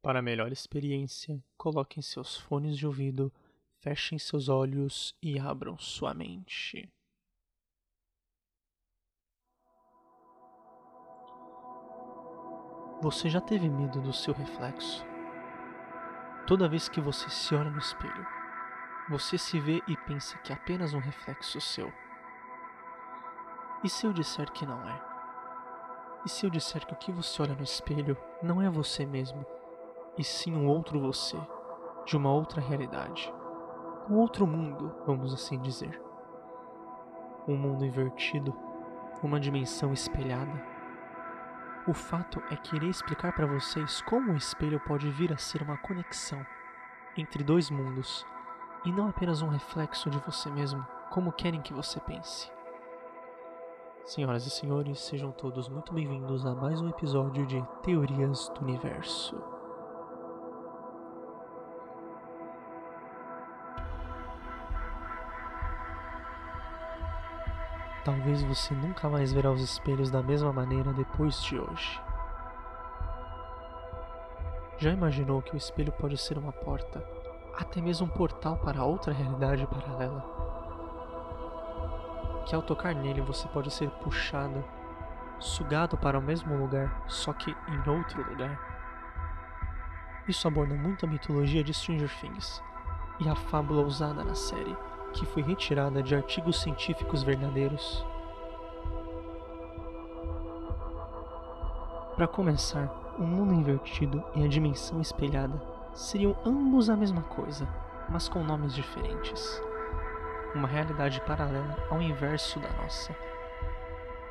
Para melhor experiência, coloquem seus fones de ouvido, fechem seus olhos e abram sua mente. Você já teve medo do seu reflexo? Toda vez que você se olha no espelho, você se vê e pensa que é apenas um reflexo seu. E se eu disser que não é? E se eu disser que o que você olha no espelho não é você mesmo, e sim um outro você, de uma outra realidade, um outro mundo, vamos assim dizer. Um mundo invertido, uma dimensão espelhada. O fato é que irei explicar para vocês como o espelho pode vir a ser uma conexão entre dois mundos e não apenas um reflexo de você mesmo, como querem que você pense. Senhoras e senhores, sejam todos muito bem-vindos a mais um episódio de Teorias do Universo. Talvez você nunca mais verá os espelhos da mesma maneira depois de hoje. Já imaginou que o espelho pode ser uma porta, até mesmo um portal para outra realidade paralela? Que ao tocar nele você pode ser puxado, sugado para o mesmo lugar, só que em outro lugar? Isso aborda muito a mitologia de Stranger Things e a fábula usada na série que foi retirada de artigos científicos verdadeiros. Para começar, o mundo invertido e a dimensão espelhada seriam ambos a mesma coisa, mas com nomes diferentes. Uma realidade paralela ao inverso da nossa.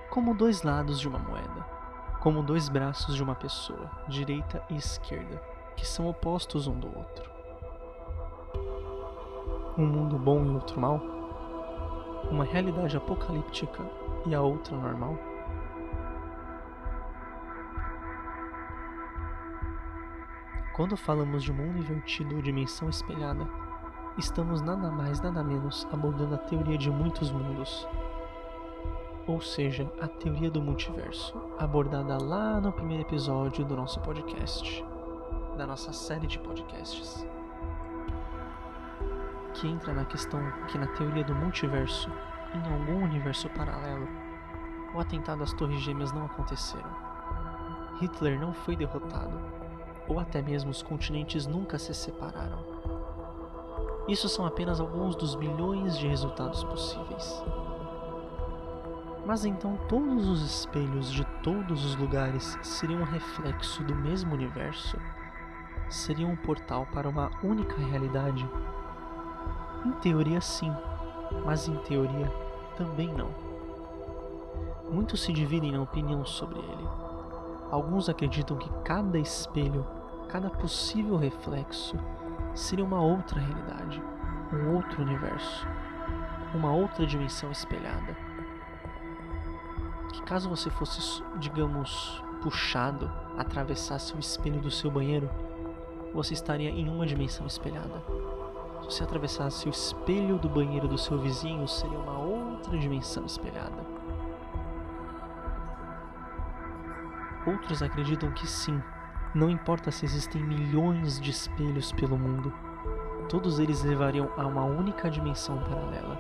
Como dois lados de uma moeda, como dois braços de uma pessoa, direita e esquerda, que são opostos um do outro um mundo bom e outro mal? Uma realidade apocalíptica e a outra normal? Quando falamos de mundo invertido ou dimensão espelhada, estamos nada mais nada menos abordando a teoria de muitos mundos, ou seja, a teoria do multiverso, abordada lá no primeiro episódio do nosso podcast, da nossa série de podcasts que entra na questão que na teoria do multiverso, em algum universo paralelo, o atentado às Torres Gêmeas não aconteceram. Hitler não foi derrotado, ou até mesmo os continentes nunca se separaram. Isso são apenas alguns dos bilhões de resultados possíveis. Mas então todos os espelhos de todos os lugares seriam um reflexo do mesmo universo? Seriam um portal para uma única realidade em teoria, sim, mas em teoria também não. Muitos se dividem na opinião sobre ele. Alguns acreditam que cada espelho, cada possível reflexo, seria uma outra realidade, um outro universo, uma outra dimensão espelhada. Que caso você fosse, digamos, puxado, atravessasse o espelho do seu banheiro, você estaria em uma dimensão espelhada se atravessasse o espelho do banheiro do seu vizinho, seria uma outra dimensão espelhada. Outros acreditam que sim, não importa se existem milhões de espelhos pelo mundo, todos eles levariam a uma única dimensão paralela,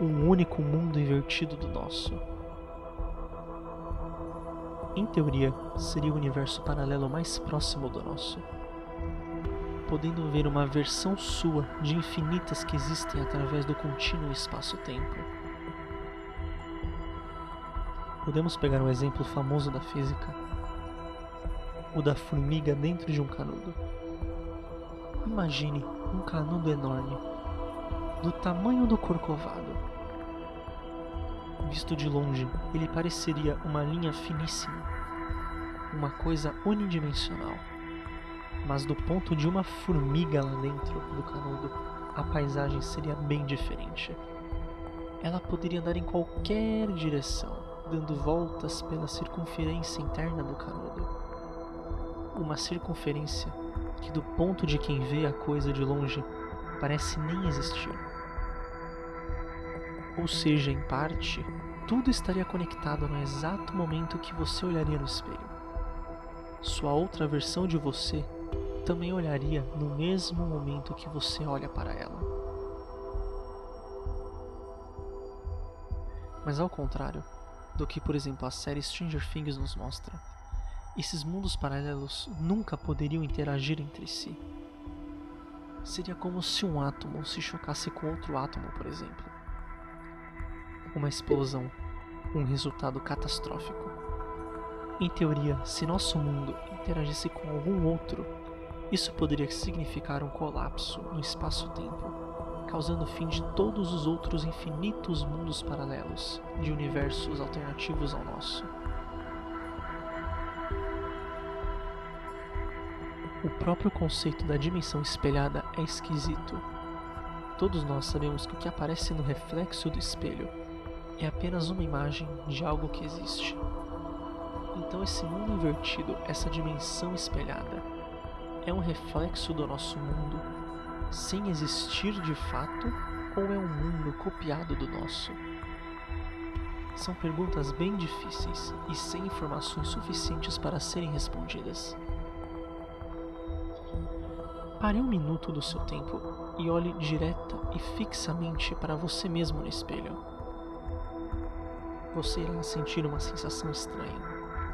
um único mundo invertido do nosso. Em teoria, seria o universo paralelo mais próximo do nosso podendo ver uma versão sua de infinitas que existem através do contínuo espaço-tempo. Podemos pegar um exemplo famoso da física, o da formiga dentro de um canudo. Imagine um canudo enorme, do tamanho do corcovado. Visto de longe, ele pareceria uma linha finíssima, uma coisa unidimensional mas do ponto de uma formiga lá dentro do canudo, a paisagem seria bem diferente. Ela poderia andar em qualquer direção, dando voltas pela circunferência interna do canudo. Uma circunferência que, do ponto de quem vê a coisa de longe, parece nem existir. Ou seja, em parte, tudo estaria conectado no exato momento que você olharia no espelho. sua outra versão de você também olharia no mesmo momento que você olha para ela. Mas ao contrário do que, por exemplo, a série Stranger Things nos mostra, esses mundos paralelos nunca poderiam interagir entre si. Seria como se um átomo se chocasse com outro átomo, por exemplo. Uma explosão, um resultado catastrófico. Em teoria, se nosso mundo interagisse com algum outro, isso poderia significar um colapso no espaço-tempo, causando o fim de todos os outros infinitos mundos paralelos de universos alternativos ao nosso. O próprio conceito da dimensão espelhada é esquisito. Todos nós sabemos que o que aparece no reflexo do espelho é apenas uma imagem de algo que existe. Então, esse mundo invertido, essa dimensão espelhada, é um reflexo do nosso mundo sem existir de fato ou é um mundo copiado do nosso? São perguntas bem difíceis e sem informações suficientes para serem respondidas. Pare um minuto do seu tempo e olhe direta e fixamente para você mesmo no espelho. Você irá sentir uma sensação estranha,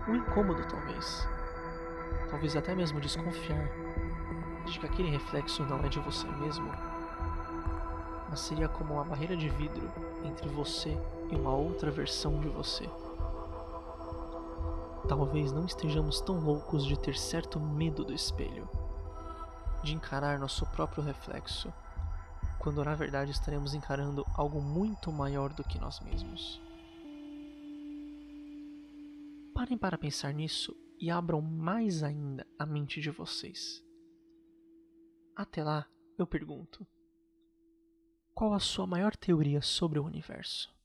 um incômodo talvez, talvez até mesmo desconfiar de que aquele reflexo não é de você mesmo, mas seria como uma barreira de vidro entre você e uma outra versão de você. Talvez não estejamos tão loucos de ter certo medo do espelho de encarar nosso próprio reflexo, quando na verdade estaremos encarando algo muito maior do que nós mesmos. Parem para pensar nisso e abram mais ainda a mente de vocês. Até lá, eu pergunto: qual a sua maior teoria sobre o universo?